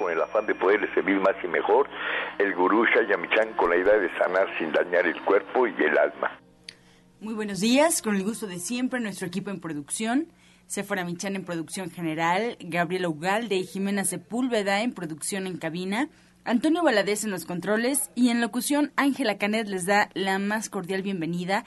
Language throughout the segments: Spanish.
con el afán de poderle servir más y mejor, el gurú Shayamichan con la idea de sanar sin dañar el cuerpo y el alma. Muy buenos días, con el gusto de siempre, nuestro equipo en producción. Sephora Michan en producción general, Gabriela Ugalde y Jimena Sepúlveda en producción en cabina, Antonio Valadez en los controles y en locución Ángela Canet les da la más cordial bienvenida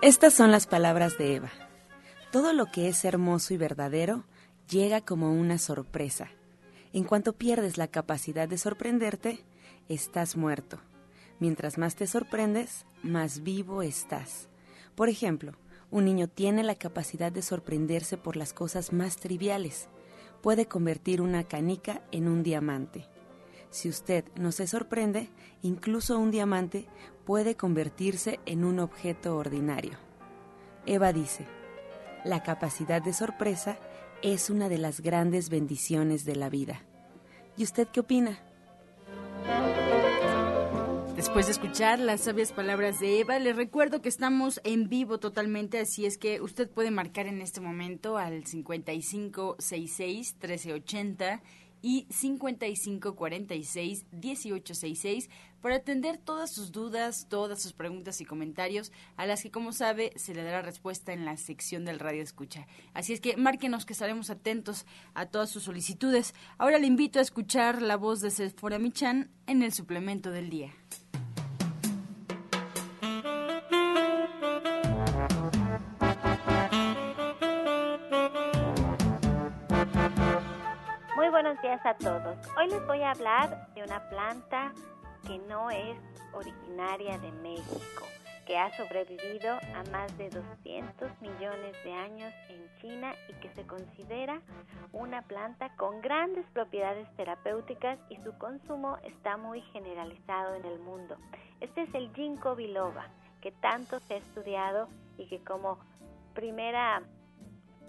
Estas son las palabras de Eva. Todo lo que es hermoso y verdadero llega como una sorpresa. En cuanto pierdes la capacidad de sorprenderte, estás muerto. Mientras más te sorprendes, más vivo estás. Por ejemplo, un niño tiene la capacidad de sorprenderse por las cosas más triviales. Puede convertir una canica en un diamante. Si usted no se sorprende, incluso un diamante puede convertirse en un objeto ordinario. Eva dice, la capacidad de sorpresa es una de las grandes bendiciones de la vida. ¿Y usted qué opina? Después de escuchar las sabias palabras de Eva, les recuerdo que estamos en vivo totalmente, así es que usted puede marcar en este momento al 5566 1380 y 5546-1866 para atender todas sus dudas, todas sus preguntas y comentarios, a las que, como sabe, se le dará respuesta en la sección del Radio Escucha. Así es que márquenos que estaremos atentos a todas sus solicitudes. Ahora le invito a escuchar la voz de Sephora Michan en el suplemento del día. Días a todos. Hoy les voy a hablar de una planta que no es originaria de México, que ha sobrevivido a más de 200 millones de años en China y que se considera una planta con grandes propiedades terapéuticas y su consumo está muy generalizado en el mundo. Este es el ginkgo biloba, que tanto se ha estudiado y que como primera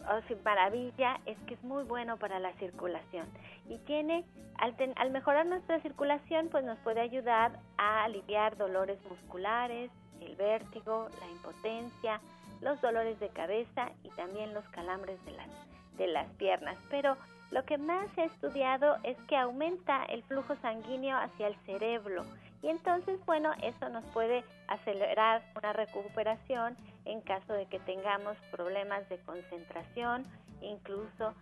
oh, maravilla es que es muy bueno para la circulación y tiene, al, al mejorar nuestra circulación, pues nos puede ayudar a aliviar dolores musculares, el vértigo, la impotencia, los dolores de cabeza y también los calambres de las, de las piernas. Pero lo que más ha estudiado es que aumenta el flujo sanguíneo hacia el cerebro y entonces, bueno, eso nos puede acelerar una recuperación en caso de que tengamos problemas de concentración, incluso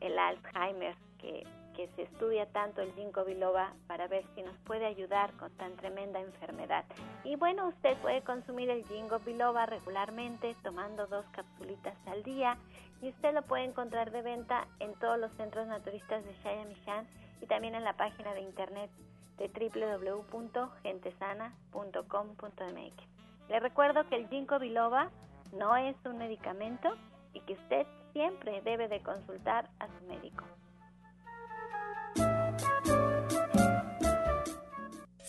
el Alzheimer, que, que se estudia tanto el ginkgo biloba para ver si nos puede ayudar con tan tremenda enfermedad. Y bueno, usted puede consumir el ginkgo biloba regularmente tomando dos capsulitas al día y usted lo puede encontrar de venta en todos los centros naturistas de Shayamishan y también en la página de internet de www.gentesana.com.mx. Le recuerdo que el ginkgo biloba no es un medicamento y que usted siempre debe de consultar a su médico.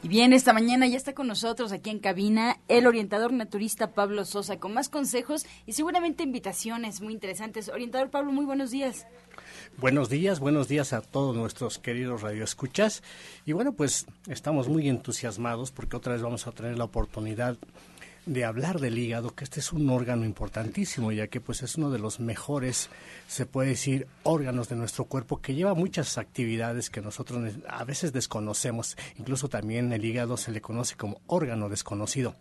Y bien, esta mañana ya está con nosotros aquí en cabina el orientador naturista Pablo Sosa con más consejos y seguramente invitaciones muy interesantes. Orientador Pablo, muy buenos días. Buenos días, buenos días a todos nuestros queridos radioescuchas. Y bueno, pues estamos muy entusiasmados porque otra vez vamos a tener la oportunidad de hablar del hígado, que este es un órgano importantísimo, ya que pues es uno de los mejores, se puede decir, órganos de nuestro cuerpo que lleva muchas actividades que nosotros a veces desconocemos. Incluso también el hígado se le conoce como órgano desconocido.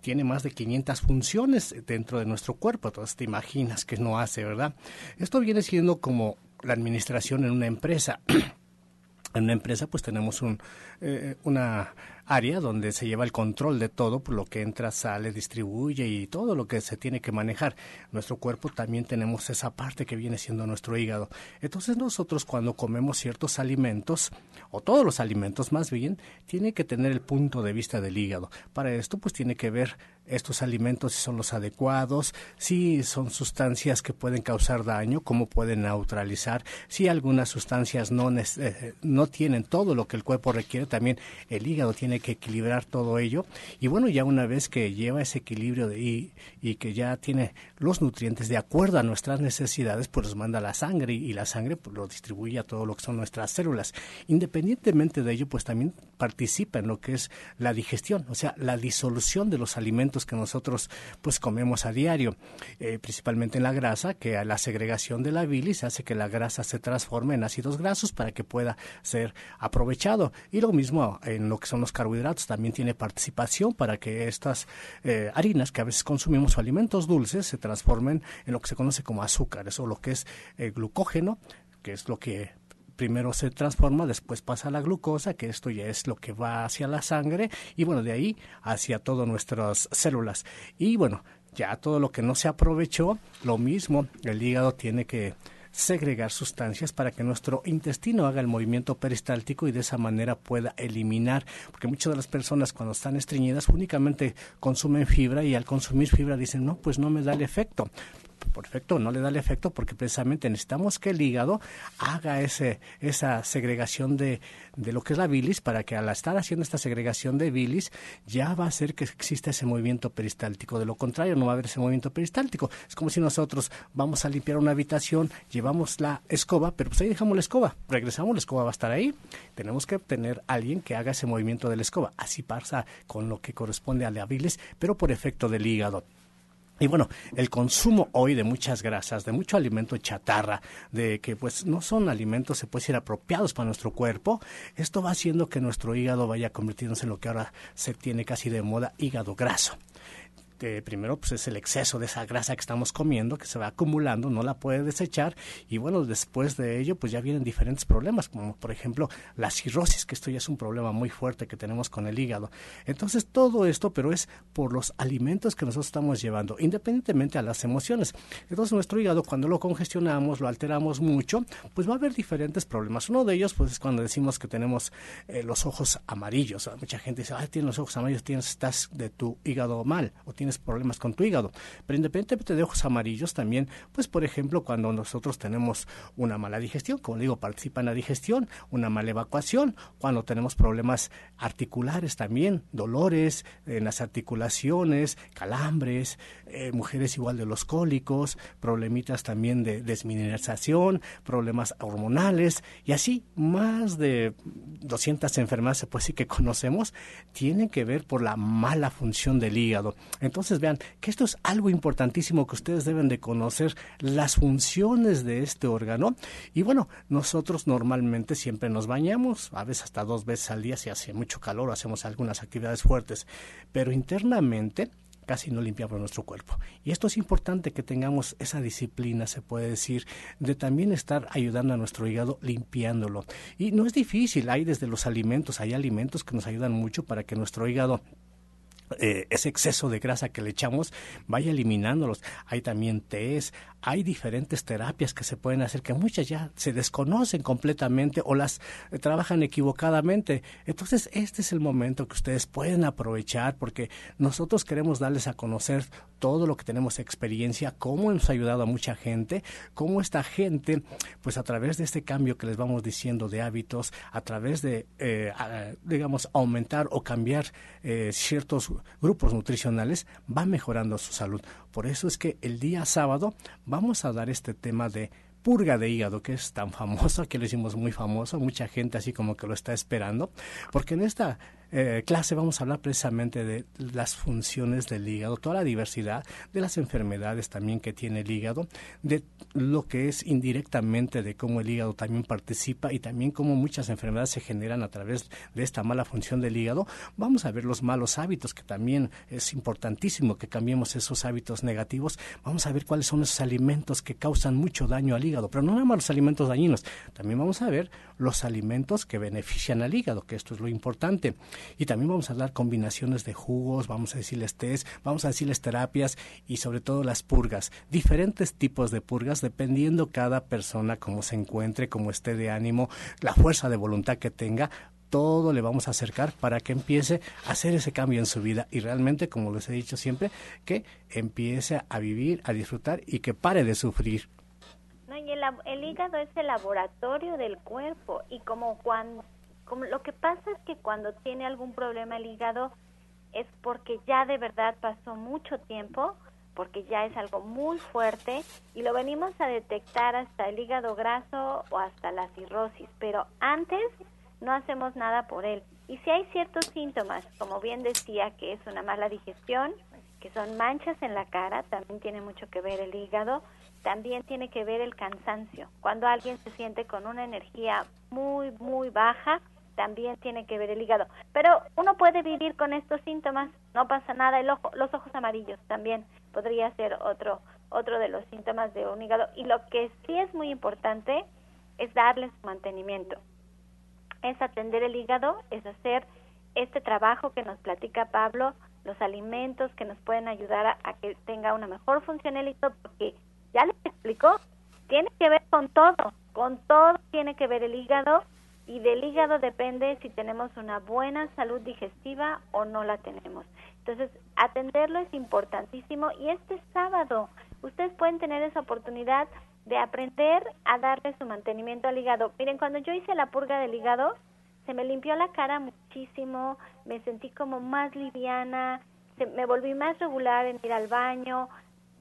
Tiene más de 500 funciones dentro de nuestro cuerpo, entonces te imaginas que no hace, ¿verdad? Esto viene siendo como la administración en una empresa. en una empresa pues tenemos un, eh, una área donde se lleva el control de todo, por lo que entra, sale, distribuye y todo lo que se tiene que manejar. Nuestro cuerpo también tenemos esa parte que viene siendo nuestro hígado. Entonces nosotros cuando comemos ciertos alimentos, o todos los alimentos más bien, tiene que tener el punto de vista del hígado. Para esto pues tiene que ver estos alimentos si son los adecuados, si son sustancias que pueden causar daño, cómo pueden neutralizar, si algunas sustancias no, eh, no tienen todo lo que el cuerpo requiere, también el hígado tiene que equilibrar todo ello. Y bueno, ya una vez que lleva ese equilibrio de, y, y que ya tiene los nutrientes de acuerdo a nuestras necesidades, pues los manda la sangre y, la sangre pues, lo distribuye a todo lo que son nuestras células. Independientemente de ello, pues también participa en lo que es la digestión, o sea, la disolución de los alimentos que nosotros pues comemos a diario, eh, principalmente en la grasa, que a la segregación de la bilis hace que la grasa se transforme en ácidos grasos para que pueda ser aprovechado. Y lo mismo en lo que son los carbohidratos, también tiene participación para que estas eh, harinas que a veces consumimos o alimentos dulces se transformen en lo que se conoce como azúcares o lo que es el glucógeno, que es lo que primero se transforma, después pasa la glucosa, que esto ya es lo que va hacia la sangre y bueno, de ahí hacia todas nuestras células. Y bueno, ya todo lo que no se aprovechó, lo mismo, el hígado tiene que segregar sustancias para que nuestro intestino haga el movimiento peristáltico y de esa manera pueda eliminar, porque muchas de las personas cuando están estreñidas únicamente consumen fibra y al consumir fibra dicen, no, pues no me da el efecto perfecto, no le da el efecto porque precisamente necesitamos que el hígado haga ese, esa segregación de, de lo que es la bilis para que al estar haciendo esta segregación de bilis ya va a hacer que exista ese movimiento peristáltico. De lo contrario, no va a haber ese movimiento peristáltico. Es como si nosotros vamos a limpiar una habitación, llevamos la escoba, pero pues ahí dejamos la escoba, regresamos, la escoba va a estar ahí. Tenemos que tener alguien que haga ese movimiento de la escoba. Así pasa con lo que corresponde a la bilis, pero por efecto del hígado. Y bueno, el consumo hoy de muchas grasas, de mucho alimento chatarra, de que pues no son alimentos, se puede decir, apropiados para nuestro cuerpo, esto va haciendo que nuestro hígado vaya convirtiéndose en lo que ahora se tiene casi de moda, hígado graso primero pues es el exceso de esa grasa que estamos comiendo que se va acumulando, no la puede desechar y bueno, después de ello pues ya vienen diferentes problemas, como por ejemplo la cirrosis, que esto ya es un problema muy fuerte que tenemos con el hígado. Entonces todo esto, pero es por los alimentos que nosotros estamos llevando, independientemente a las emociones. Entonces nuestro hígado cuando lo congestionamos, lo alteramos mucho, pues va a haber diferentes problemas. Uno de ellos pues es cuando decimos que tenemos eh, los ojos amarillos. Mucha gente dice, ay, tienes los ojos amarillos, tienes, estás de tu hígado mal o tienes problemas con tu hígado. Pero independientemente de ojos amarillos, también, pues por ejemplo, cuando nosotros tenemos una mala digestión, como digo, participa en la digestión, una mala evacuación, cuando tenemos problemas articulares también, dolores en las articulaciones, calambres, eh, mujeres igual de los cólicos, problemitas también de desmineralización, problemas hormonales y así más de 200 enfermedades, puede decir que conocemos, tienen que ver por la mala función del hígado. Entonces, vean que esto es algo importantísimo que ustedes deben de conocer, las funciones de este órgano. Y bueno, nosotros normalmente siempre nos bañamos, a veces hasta dos veces al día si hace mucho calor o hacemos algunas actividades fuertes, pero internamente casi no limpiamos nuestro cuerpo. Y esto es importante que tengamos esa disciplina, se puede decir, de también estar ayudando a nuestro hígado limpiándolo. Y no es difícil, hay desde los alimentos, hay alimentos que nos ayudan mucho para que nuestro hígado eh, ese exceso de grasa que le echamos vaya eliminándolos. Hay también tés, hay diferentes terapias que se pueden hacer que muchas ya se desconocen completamente o las eh, trabajan equivocadamente. Entonces, este es el momento que ustedes pueden aprovechar porque nosotros queremos darles a conocer todo lo que tenemos experiencia, cómo hemos ayudado a mucha gente, cómo esta gente, pues a través de este cambio que les vamos diciendo de hábitos, a través de, eh, digamos, aumentar o cambiar ciertos grupos nutricionales, va mejorando su salud. Por eso es que el día sábado vamos a dar este tema de purga de hígado, que es tan famoso, que le hicimos muy famoso, mucha gente así como que lo está esperando, porque en esta eh, clase vamos a hablar precisamente de las funciones del hígado, toda la diversidad de las enfermedades también que tiene el hígado, de lo que es indirectamente de cómo el hígado también participa y también cómo muchas enfermedades se generan a través de esta mala función del hígado. Vamos a ver los malos hábitos, que también es importantísimo que cambiemos esos hábitos negativos. Vamos a ver cuáles son esos alimentos que causan mucho daño al hígado, pero no nada más los alimentos dañinos, también vamos a ver los alimentos que benefician al hígado, que esto es lo importante. Y también vamos a dar combinaciones de jugos, vamos a decirles test, vamos a decirles terapias y sobre todo las purgas. Diferentes tipos de purgas dependiendo cada persona cómo se encuentre, cómo esté de ánimo, la fuerza de voluntad que tenga todo le vamos a acercar para que empiece a hacer ese cambio en su vida y realmente, como les he dicho siempre, que empiece a vivir, a disfrutar y que pare de sufrir. No, y el, el hígado es el laboratorio del cuerpo y como cuando lo que pasa es que cuando tiene algún problema el hígado es porque ya de verdad pasó mucho tiempo, porque ya es algo muy fuerte y lo venimos a detectar hasta el hígado graso o hasta la cirrosis, pero antes no hacemos nada por él. Y si hay ciertos síntomas, como bien decía, que es una mala digestión, que son manchas en la cara, también tiene mucho que ver el hígado, también tiene que ver el cansancio. Cuando alguien se siente con una energía muy, muy baja, también tiene que ver el hígado. Pero uno puede vivir con estos síntomas, no pasa nada. El ojo, los ojos amarillos también podría ser otro, otro de los síntomas de un hígado. Y lo que sí es muy importante es darle su mantenimiento. Es atender el hígado, es hacer este trabajo que nos platica Pablo, los alimentos que nos pueden ayudar a, a que tenga una mejor función el hígado, porque ya les explicó, tiene que ver con todo, con todo tiene que ver el hígado y del hígado depende si tenemos una buena salud digestiva o no la tenemos. Entonces, atenderlo es importantísimo y este sábado ustedes pueden tener esa oportunidad de aprender a darle su mantenimiento al hígado. Miren, cuando yo hice la purga del hígado, se me limpió la cara muchísimo, me sentí como más liviana, me volví más regular en ir al baño,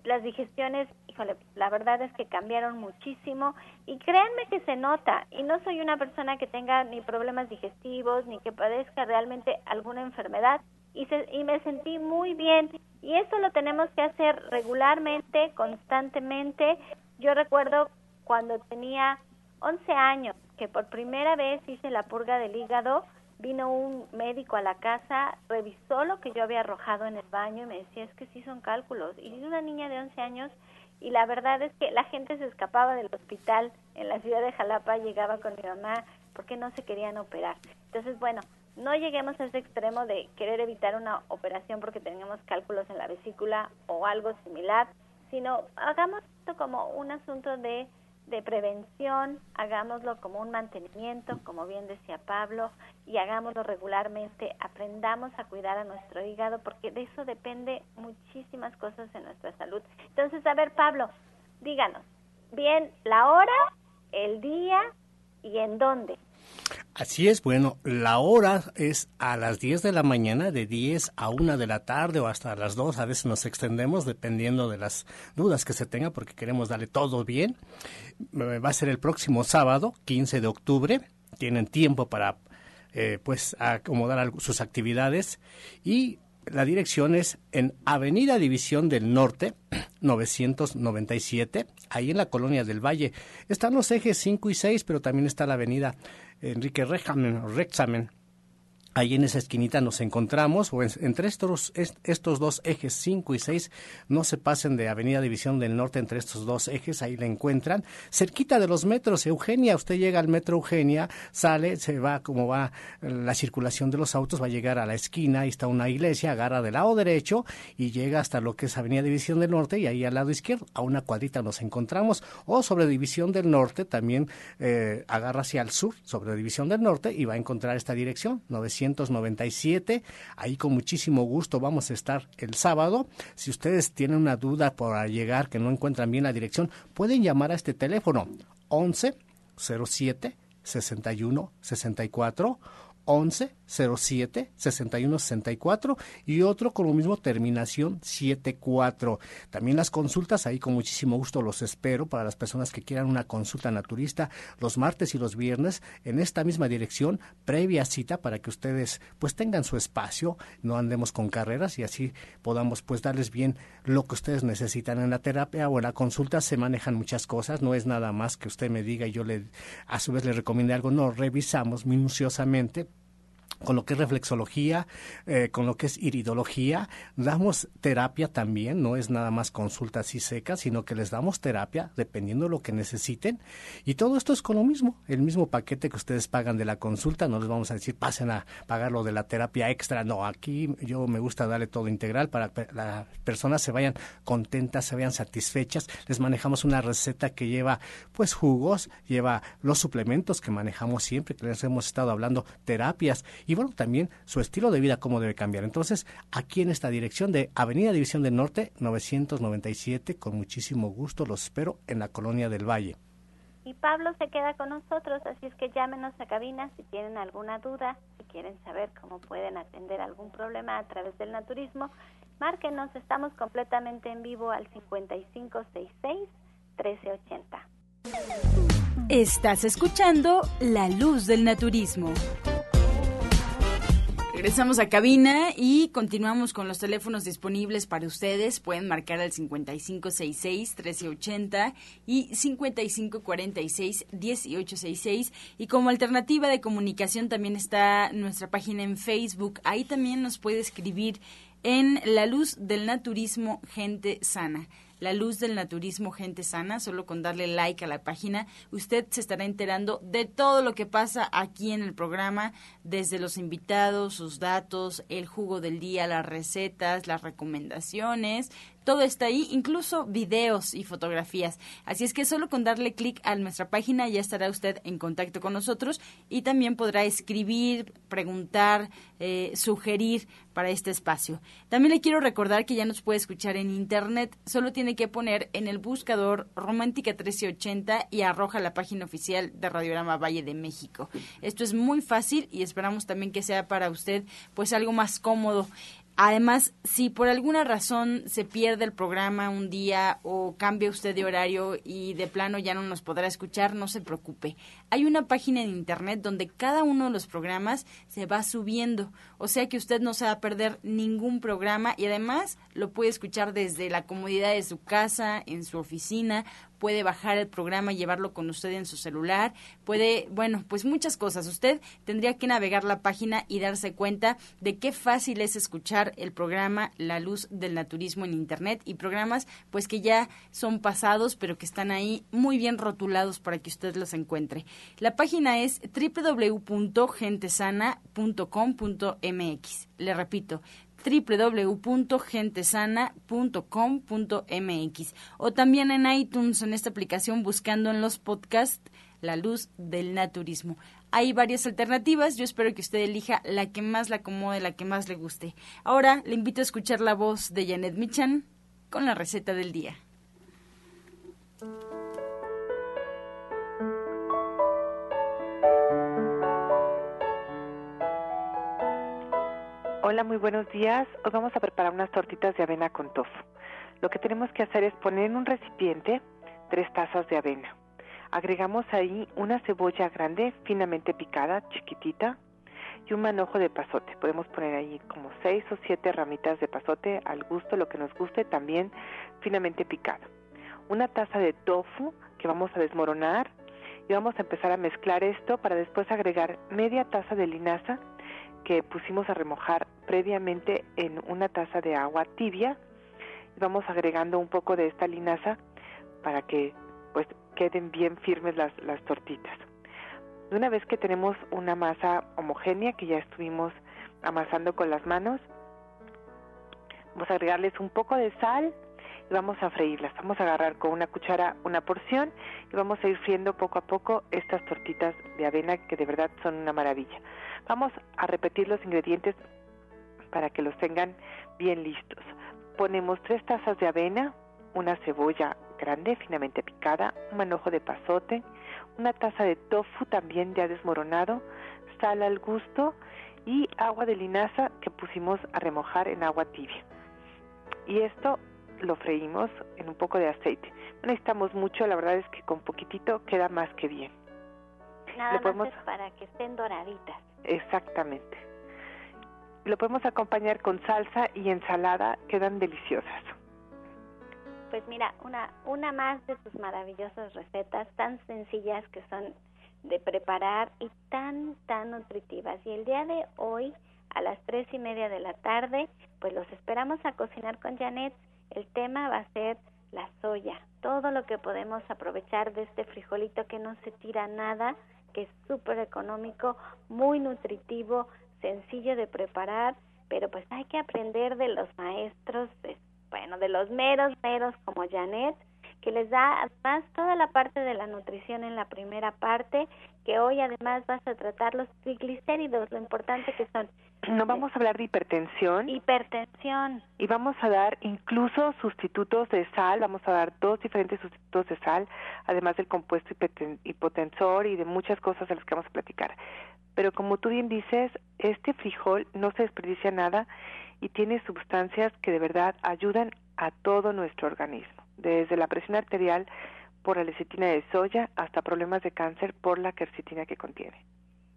las digestiones, híjole, la verdad es que cambiaron muchísimo y créanme que se nota. Y no soy una persona que tenga ni problemas digestivos ni que padezca realmente alguna enfermedad. Y, y me sentí muy bien. Y esto lo tenemos que hacer regularmente, constantemente. Yo recuerdo cuando tenía 11 años que por primera vez hice la purga del hígado, vino un médico a la casa, revisó lo que yo había arrojado en el baño y me decía, es que sí son cálculos. Y una niña de 11 años y la verdad es que la gente se escapaba del hospital en la ciudad de Jalapa, llegaba con mi mamá porque no se querían operar. Entonces, bueno, no lleguemos a ese extremo de querer evitar una operación porque tenemos cálculos en la vesícula o algo similar, sino hagamos esto como un asunto de de prevención, hagámoslo como un mantenimiento, como bien decía Pablo, y hagámoslo regularmente, aprendamos a cuidar a nuestro hígado, porque de eso depende muchísimas cosas en nuestra salud. Entonces, a ver, Pablo, díganos, bien, la hora, el día y en dónde. Así es, bueno, la hora es a las 10 de la mañana, de 10 a 1 de la tarde o hasta las 2, a veces nos extendemos dependiendo de las dudas que se tenga porque queremos darle todo bien. Eh, va a ser el próximo sábado, 15 de octubre, tienen tiempo para eh, pues acomodar sus actividades y la dirección es en Avenida División del Norte, 997, ahí en la colonia del Valle. Están los ejes 5 y 6, pero también está la avenida Enrique Rexamen, Ahí en esa esquinita nos encontramos, o entre estos, estos dos ejes 5 y 6, no se pasen de Avenida División del Norte entre estos dos ejes, ahí la encuentran. Cerquita de los metros, Eugenia, usted llega al metro Eugenia, sale, se va como va la circulación de los autos, va a llegar a la esquina, ahí está una iglesia, agarra del lado derecho y llega hasta lo que es Avenida División del Norte y ahí al lado izquierdo, a una cuadrita nos encontramos. O sobre División del Norte, también eh, agarra hacia el sur, sobre División del Norte y va a encontrar esta dirección, 900 1997. Ahí con muchísimo gusto vamos a estar el sábado. Si ustedes tienen una duda por llegar, que no encuentran bien la dirección, pueden llamar a este teléfono 11 07 61 64 11 07 61 64 y otro con lo mismo terminación 74. También las consultas, ahí con muchísimo gusto los espero para las personas que quieran una consulta naturista los martes y los viernes en esta misma dirección, previa cita para que ustedes pues tengan su espacio, no andemos con carreras y así podamos pues darles bien lo que ustedes necesitan en la terapia o en la consulta se manejan muchas cosas, no es nada más que usted me diga y yo le a su vez le recomiende algo, no, revisamos minuciosamente con lo que es reflexología, eh, con lo que es iridología. Damos terapia también, no es nada más consultas y secas, sino que les damos terapia dependiendo de lo que necesiten. Y todo esto es con lo mismo, el mismo paquete que ustedes pagan de la consulta, no les vamos a decir pasen a pagar lo de la terapia extra, no, aquí yo me gusta darle todo integral para que las personas se vayan contentas, se vayan satisfechas. Les manejamos una receta que lleva pues jugos, lleva los suplementos que manejamos siempre, que les hemos estado hablando, terapias bueno, también su estilo de vida, cómo debe cambiar. Entonces, aquí en esta dirección de Avenida División del Norte, 997, con muchísimo gusto los espero en la Colonia del Valle. Y Pablo se queda con nosotros, así es que llámenos a cabina si tienen alguna duda, si quieren saber cómo pueden atender algún problema a través del naturismo. Márquenos, estamos completamente en vivo al 5566-1380. Estás escuchando La Luz del Naturismo. Regresamos a cabina y continuamos con los teléfonos disponibles para ustedes. Pueden marcar al 5566-1380 y 5546-1866. Y como alternativa de comunicación también está nuestra página en Facebook. Ahí también nos puede escribir en La Luz del Naturismo Gente Sana. La Luz del Naturismo Gente Sana, solo con darle like a la página, usted se estará enterando de todo lo que pasa aquí en el programa, desde los invitados, sus datos, el jugo del día, las recetas, las recomendaciones, todo está ahí, incluso videos y fotografías. Así es que solo con darle clic a nuestra página ya estará usted en contacto con nosotros y también podrá escribir, preguntar, eh, sugerir para este espacio. También le quiero recordar que ya nos puede escuchar en internet. Solo tiene que poner en el buscador Romántica 1380 y arroja la página oficial de Radiograma Valle de México. Esto es muy fácil y esperamos también que sea para usted pues algo más cómodo. Además, si por alguna razón se pierde el programa un día o cambia usted de horario y de plano ya no nos podrá escuchar, no se preocupe. Hay una página en internet donde cada uno de los programas se va subiendo, o sea que usted no se va a perder ningún programa y además lo puede escuchar desde la comodidad de su casa, en su oficina puede bajar el programa y llevarlo con usted en su celular, puede, bueno, pues muchas cosas. Usted tendría que navegar la página y darse cuenta de qué fácil es escuchar el programa La Luz del Naturismo en Internet y programas pues que ya son pasados pero que están ahí muy bien rotulados para que usted los encuentre. La página es www.gentesana.com.mx. Le repito, www.gentesana.com.mx o también en iTunes en esta aplicación buscando en los podcasts La Luz del Naturismo. Hay varias alternativas, yo espero que usted elija la que más le acomode, la que más le guste. Ahora le invito a escuchar la voz de Janet Michan con la receta del día. Hola, muy buenos días. Hoy vamos a preparar unas tortitas de avena con tofu. Lo que tenemos que hacer es poner en un recipiente tres tazas de avena. Agregamos ahí una cebolla grande, finamente picada, chiquitita, y un manojo de pasote. Podemos poner ahí como seis o siete ramitas de pasote al gusto, lo que nos guste, también finamente picado. Una taza de tofu que vamos a desmoronar y vamos a empezar a mezclar esto para después agregar media taza de linaza que pusimos a remojar previamente en una taza de agua tibia vamos agregando un poco de esta linaza para que pues queden bien firmes las, las tortitas. Una vez que tenemos una masa homogénea que ya estuvimos amasando con las manos, vamos a agregarles un poco de sal y vamos a freírlas. Vamos a agarrar con una cuchara una porción y vamos a ir friendo poco a poco estas tortitas de avena que de verdad son una maravilla. Vamos a repetir los ingredientes para que los tengan bien listos. Ponemos tres tazas de avena, una cebolla grande finamente picada, un manojo de pasote, una taza de tofu también ya desmoronado, sal al gusto y agua de linaza que pusimos a remojar en agua tibia. Y esto lo freímos en un poco de aceite. No necesitamos mucho, la verdad es que con poquitito queda más que bien. Nada más es para que estén doraditas. Exactamente. Lo podemos acompañar con salsa y ensalada, quedan deliciosas. Pues mira, una, una más de sus maravillosas recetas, tan sencillas que son de preparar y tan, tan nutritivas. Y el día de hoy, a las tres y media de la tarde, pues los esperamos a cocinar con Janet. El tema va a ser la soya, todo lo que podemos aprovechar de este frijolito que no se tira nada, que es súper económico, muy nutritivo, sencillo de preparar, pero pues hay que aprender de los maestros, bueno, de los meros, meros como Janet, que les da además toda la parte de la nutrición en la primera parte, que hoy además vas a tratar los triglicéridos, lo importante que son. No vamos a hablar de hipertensión. Hipertensión. Y vamos a dar incluso sustitutos de sal, vamos a dar dos diferentes sustitutos de sal, además del compuesto hipotensor y de muchas cosas de las que vamos a platicar. Pero como tú bien dices, este frijol no se desperdicia nada y tiene sustancias que de verdad ayudan a todo nuestro organismo, desde la presión arterial por la lecitina de soya hasta problemas de cáncer por la quercetina que contiene.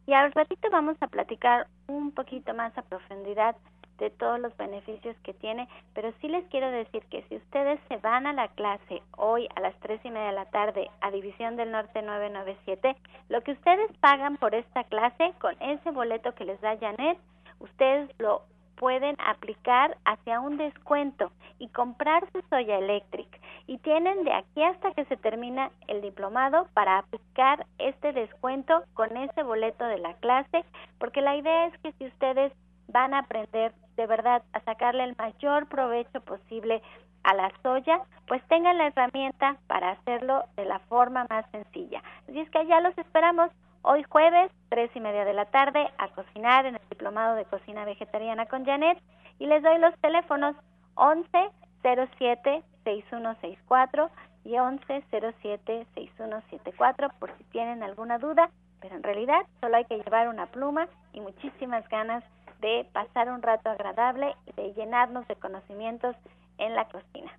Y al ratito vamos a platicar un poquito más a profundidad de todos los beneficios que tiene, pero sí les quiero decir que si ustedes se van a la clase hoy a las tres y media de la tarde a División del Norte 997, lo que ustedes pagan por esta clase con ese boleto que les da Janet, ustedes lo pueden aplicar hacia un descuento y comprar su Soya Electric. Y tienen de aquí hasta que se termina el diplomado para aplicar este descuento con ese boleto de la clase, porque la idea es que si ustedes van a aprender de verdad a sacarle el mayor provecho posible a la soya, pues tengan la herramienta para hacerlo de la forma más sencilla. Así es que allá los esperamos hoy jueves, tres y media de la tarde, a cocinar en el Diplomado de Cocina Vegetariana con Janet y les doy los teléfonos 11 07 6164 y 11 07 6174 por si tienen alguna duda, pero en realidad solo hay que llevar una pluma y muchísimas ganas de pasar un rato agradable y de llenarnos de conocimientos en la cocina.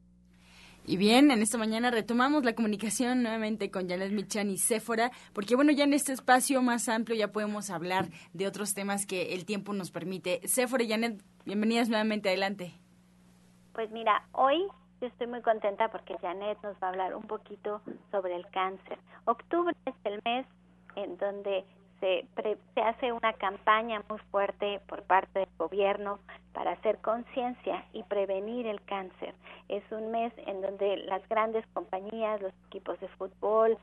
Y bien, en esta mañana retomamos la comunicación nuevamente con Janet Michan y Séfora, porque bueno, ya en este espacio más amplio ya podemos hablar de otros temas que el tiempo nos permite. Séfora y Janet, bienvenidas nuevamente, adelante. Pues mira, hoy yo estoy muy contenta porque Janet nos va a hablar un poquito sobre el cáncer. Octubre es el mes en donde se, se hace una campaña muy fuerte por parte del gobierno para hacer conciencia y prevenir el cáncer. Es un mes en donde las grandes compañías, los equipos de fútbol,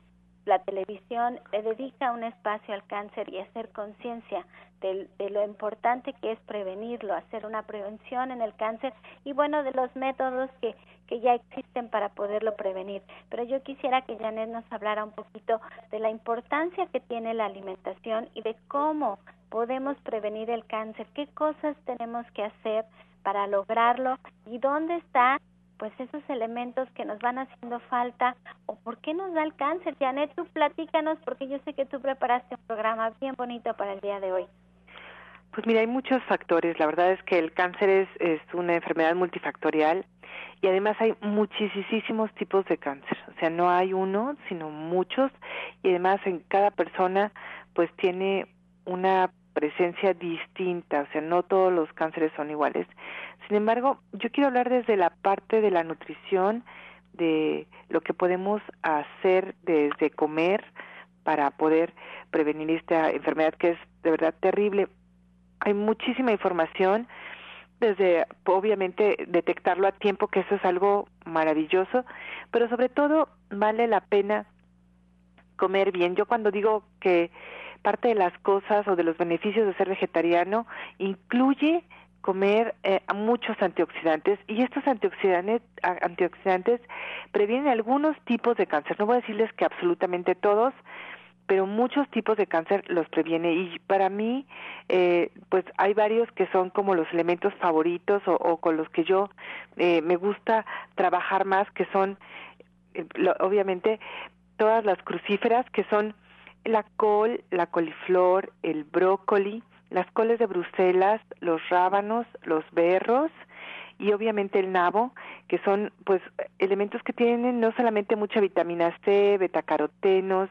la televisión le dedica un espacio al cáncer y hacer conciencia de, de, lo importante que es prevenirlo, hacer una prevención en el cáncer y bueno, de los métodos que, que ya existen para poderlo prevenir. Pero yo quisiera que Janet nos hablara un poquito de la importancia que tiene la alimentación y de cómo podemos prevenir el cáncer, qué cosas tenemos que hacer para lograrlo y dónde están pues esos elementos que nos van haciendo falta o por qué nos da el cáncer. Janet, tú platícanos porque yo sé que tú preparaste un programa bien bonito para el día de hoy. Pues mira, hay muchos factores. La verdad es que el cáncer es, es una enfermedad multifactorial y además hay muchísimos tipos de cáncer. O sea, no hay uno, sino muchos y además en cada persona pues tiene una presencia distinta, o sea, no todos los cánceres son iguales. Sin embargo, yo quiero hablar desde la parte de la nutrición, de lo que podemos hacer desde comer para poder prevenir esta enfermedad que es de verdad terrible. Hay muchísima información, desde obviamente detectarlo a tiempo, que eso es algo maravilloso, pero sobre todo vale la pena comer bien. Yo cuando digo que parte de las cosas o de los beneficios de ser vegetariano incluye comer eh, muchos antioxidantes y estos antioxidantes, antioxidantes previenen algunos tipos de cáncer. No voy a decirles que absolutamente todos, pero muchos tipos de cáncer los previene y para mí eh, pues hay varios que son como los elementos favoritos o, con los que yo eh, me gusta trabajar más que son eh, obviamente todas las crucíferas que son la col, la coliflor, el brócoli, las coles de Bruselas, los rábanos, los berros y obviamente el nabo, que son pues elementos que tienen no solamente mucha vitamina C, betacarotenos,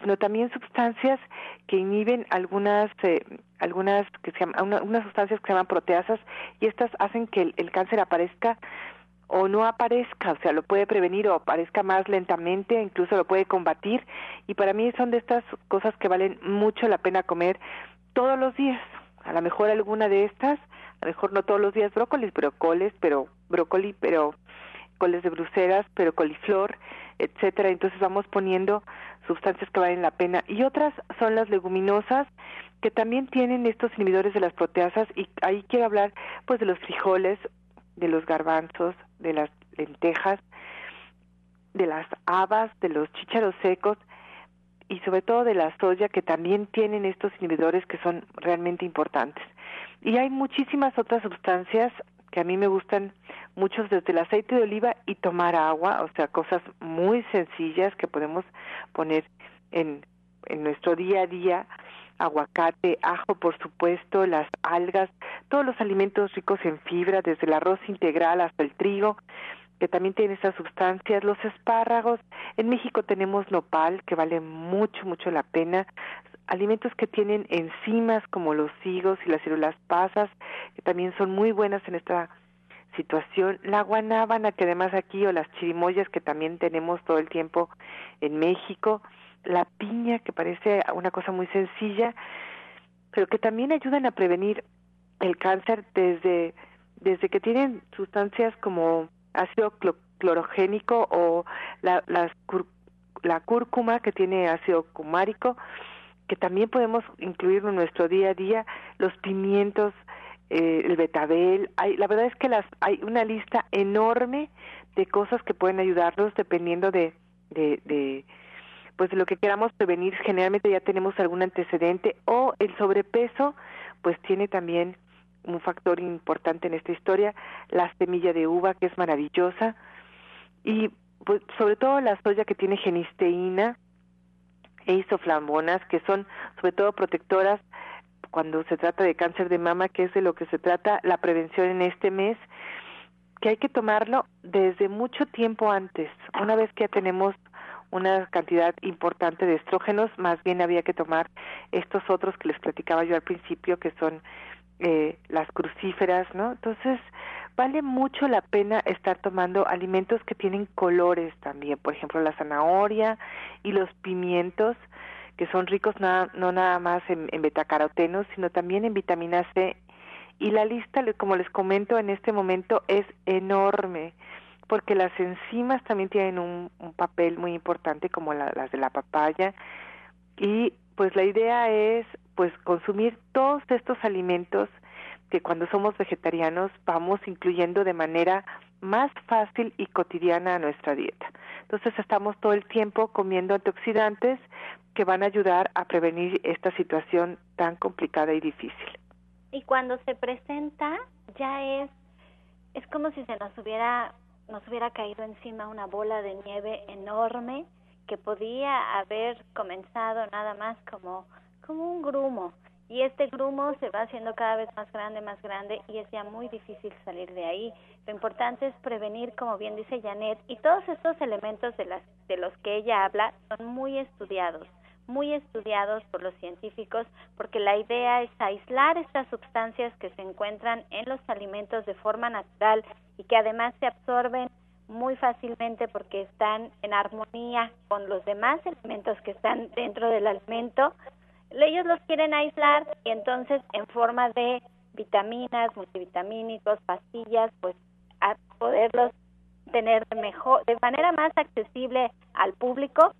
sino también sustancias que inhiben algunas eh, algunas que se llaman, unas sustancias que se llaman proteasas y estas hacen que el, cáncer aparezca o no aparezca, o sea, lo puede prevenir o aparezca más lentamente, incluso lo puede combatir y para mí son de estas cosas que valen mucho la pena comer todos los días. A lo mejor alguna de estas, a lo mejor no todos los días brócolis, pero coles, pero brócoli, pero coles de Bruselas, pero coliflor, etcétera. Entonces vamos poniendo sustancias que valen la pena. Y otras son las leguminosas, que también tienen estos inhibidores de las proteasas, y ahí quiero hablar pues de los frijoles, de los garbanzos, de las lentejas, de las habas, de los chícharos secos y sobre todo de la soya que también tienen estos inhibidores que son realmente importantes. Y hay muchísimas otras sustancias que a mí me gustan muchos desde el aceite de oliva y tomar agua, o sea, cosas muy sencillas que podemos poner en, en nuestro día a día, aguacate, ajo, por supuesto, las algas, todos los alimentos ricos en fibra, desde el arroz integral hasta el trigo, que también tiene esas sustancias, los espárragos, en México tenemos nopal, que vale mucho, mucho la pena, alimentos que tienen enzimas como los higos y las células pasas, que también son muy buenas en esta situación, la guanábana que además aquí o las chirimoyas que también tenemos todo el tiempo en México, la piña que parece una cosa muy sencilla, pero que también ayudan a prevenir el cáncer desde desde que tienen sustancias como ácido clorogénico o la, la cúrcuma que tiene ácido cumárico que también podemos incluir en nuestro día a día, los pimientos, eh, el betabel. Hay, la verdad es que las, hay una lista enorme de cosas que pueden ayudarnos dependiendo de, de, de pues de lo que queramos prevenir. Generalmente ya tenemos algún antecedente o el sobrepeso, pues tiene también un factor importante en esta historia, la semilla de uva que es maravillosa y pues sobre todo la soya que tiene genisteína, e isoflamonas, que son sobre todo protectoras cuando se trata de cáncer de mama, que es de lo que se trata la prevención en este mes, que hay que tomarlo desde mucho tiempo antes. Una vez que ya tenemos una cantidad importante de estrógenos, más bien había que tomar estos otros que les platicaba yo al principio, que son eh, las crucíferas, ¿no? Entonces, vale mucho la pena estar tomando alimentos que tienen colores también, por ejemplo la zanahoria y los pimientos, que son ricos no nada más en, en betacarotenos, sino también en vitamina C. Y la lista, como les comento en este momento, es enorme, porque las enzimas también tienen un, papel muy importante, como las de la papaya. Y pues la idea es pues consumir todos estos alimentos que cuando somos vegetarianos vamos incluyendo de manera más fácil y cotidiana a nuestra dieta. Entonces estamos todo el tiempo comiendo antioxidantes que van a ayudar a prevenir esta situación tan complicada y difícil. Y cuando se presenta ya es es como si se nos hubiera nos hubiera caído encima una bola de nieve enorme que podía haber comenzado nada más como como un grumo y este grumo se va haciendo cada vez más grande, más grande y es ya muy difícil salir de ahí. Lo importante es prevenir, como bien dice Janet, y todos estos elementos de, las, de los que ella habla son muy estudiados, muy estudiados por los científicos, porque la idea es aislar estas sustancias que se encuentran en los alimentos de forma natural y que además se absorben muy fácilmente porque están en armonía con los demás elementos que están dentro del alimento. Ellos los quieren aislar y entonces en forma de vitaminas, multivitamínicos, pastillas, pues a poderlos tener mejor, de manera más accesible al público,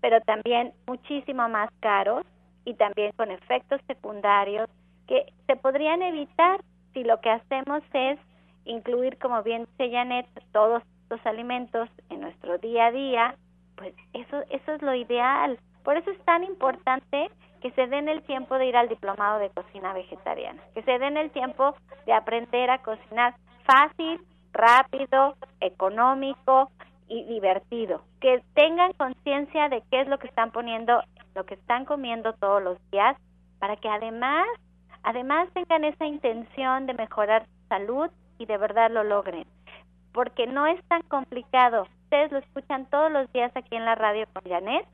pero también muchísimo más caros y también con efectos secundarios que se podrían evitar si lo que hacemos es incluir, como bien dice Janet, todos alimentos en nuestro día a día, pues eso, eso es lo ideal. Por eso es tan importante que se den el tiempo de ir al diplomado de cocina vegetariana, que se den el tiempo de aprender a cocinar fácil, rápido, económico y divertido, que tengan conciencia de qué es lo que están poniendo, lo que están comiendo todos los días, para que además, además tengan esa intención de mejorar su salud y de verdad lo logren, porque no es tan complicado. Ustedes lo escuchan todos los días aquí en la radio con Janet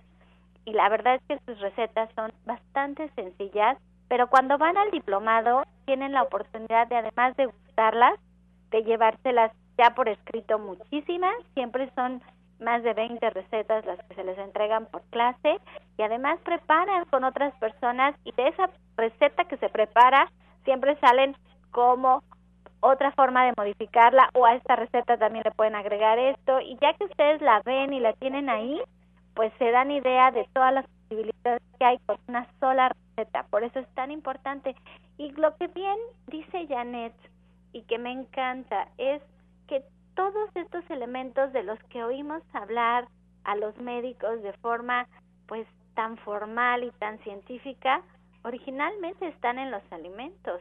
y la verdad es que sus recetas son bastante sencillas, pero cuando van al diplomado tienen la oportunidad de además de gustarlas, de llevárselas ya por escrito muchísimas, siempre son más de 20 recetas las que se les entregan por clase y además preparan con otras personas y de esa receta que se prepara siempre salen como otra forma de modificarla o a esta receta también le pueden agregar esto y ya que ustedes la ven y la tienen ahí, pues se dan idea de todas las posibilidades que hay con una sola receta. Por eso es tan importante. Y lo que bien dice Janet y que me encanta es que todos estos elementos de los que oímos hablar a los médicos de forma pues tan formal y tan científica, originalmente están en los alimentos.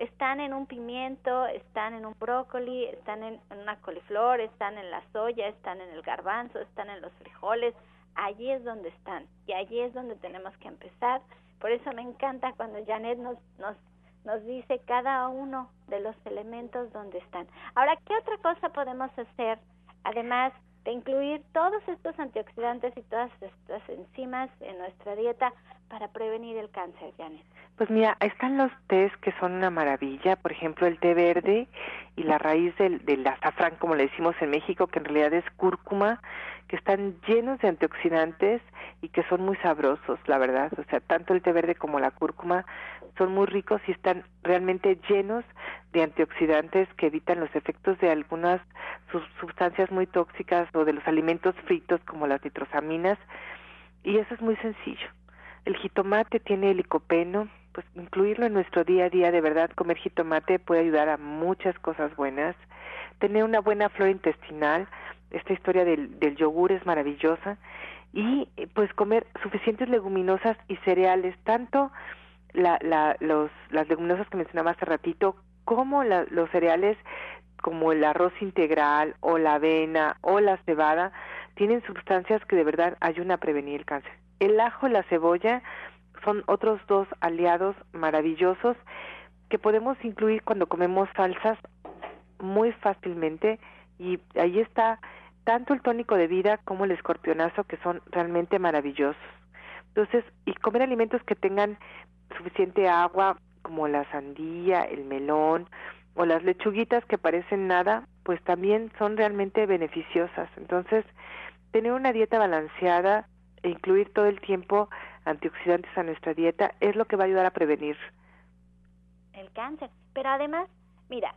Están en un pimiento, están en un brócoli, están en una coliflor, están en la soya, están en el garbanzo, están en los frijoles, allí es donde están y allí es donde tenemos que empezar. Por eso me encanta cuando Janet nos, nos, nos dice cada uno de los elementos donde están. Ahora, ¿qué otra cosa podemos hacer? Además de incluir todos estos antioxidantes y todas estas enzimas en nuestra dieta para prevenir el cáncer, Janet. Pues mira, están los tés que son una maravilla, por ejemplo el té verde y la raíz del, del azafrán, como le decimos en México, que en realidad es cúrcuma, que están llenos de antioxidantes y que son muy sabrosos, la verdad. O sea, tanto el té verde como la cúrcuma son muy ricos y están realmente llenos de antioxidantes que evitan los efectos de algunas sustancias muy tóxicas o de los alimentos fritos como las nitrosaminas. Y eso es muy sencillo. El jitomate tiene licopeno, pues incluirlo en nuestro día a día, de verdad, comer jitomate puede ayudar a muchas cosas buenas. Tener una buena flora intestinal, esta historia del, del yogur es maravillosa y eh, pues comer suficientes leguminosas y cereales, tanto la, la, los, las leguminosas que mencionaba hace ratito, como la, los cereales como el arroz integral o la avena o la cebada, tienen sustancias que de verdad ayudan a prevenir el cáncer. El ajo la cebolla son otros dos aliados maravillosos que podemos incluir cuando comemos salsas muy fácilmente y ahí está tanto el tónico de vida como el escorpionazo que son realmente maravillosos. Entonces, y comer alimentos que tengan suficiente agua como la sandía, el melón o las lechuguitas que parecen nada, pues también son realmente beneficiosas. Entonces, tener una dieta balanceada e incluir todo el tiempo antioxidantes a nuestra dieta es lo que va a ayudar a prevenir el cáncer. Pero además, mira,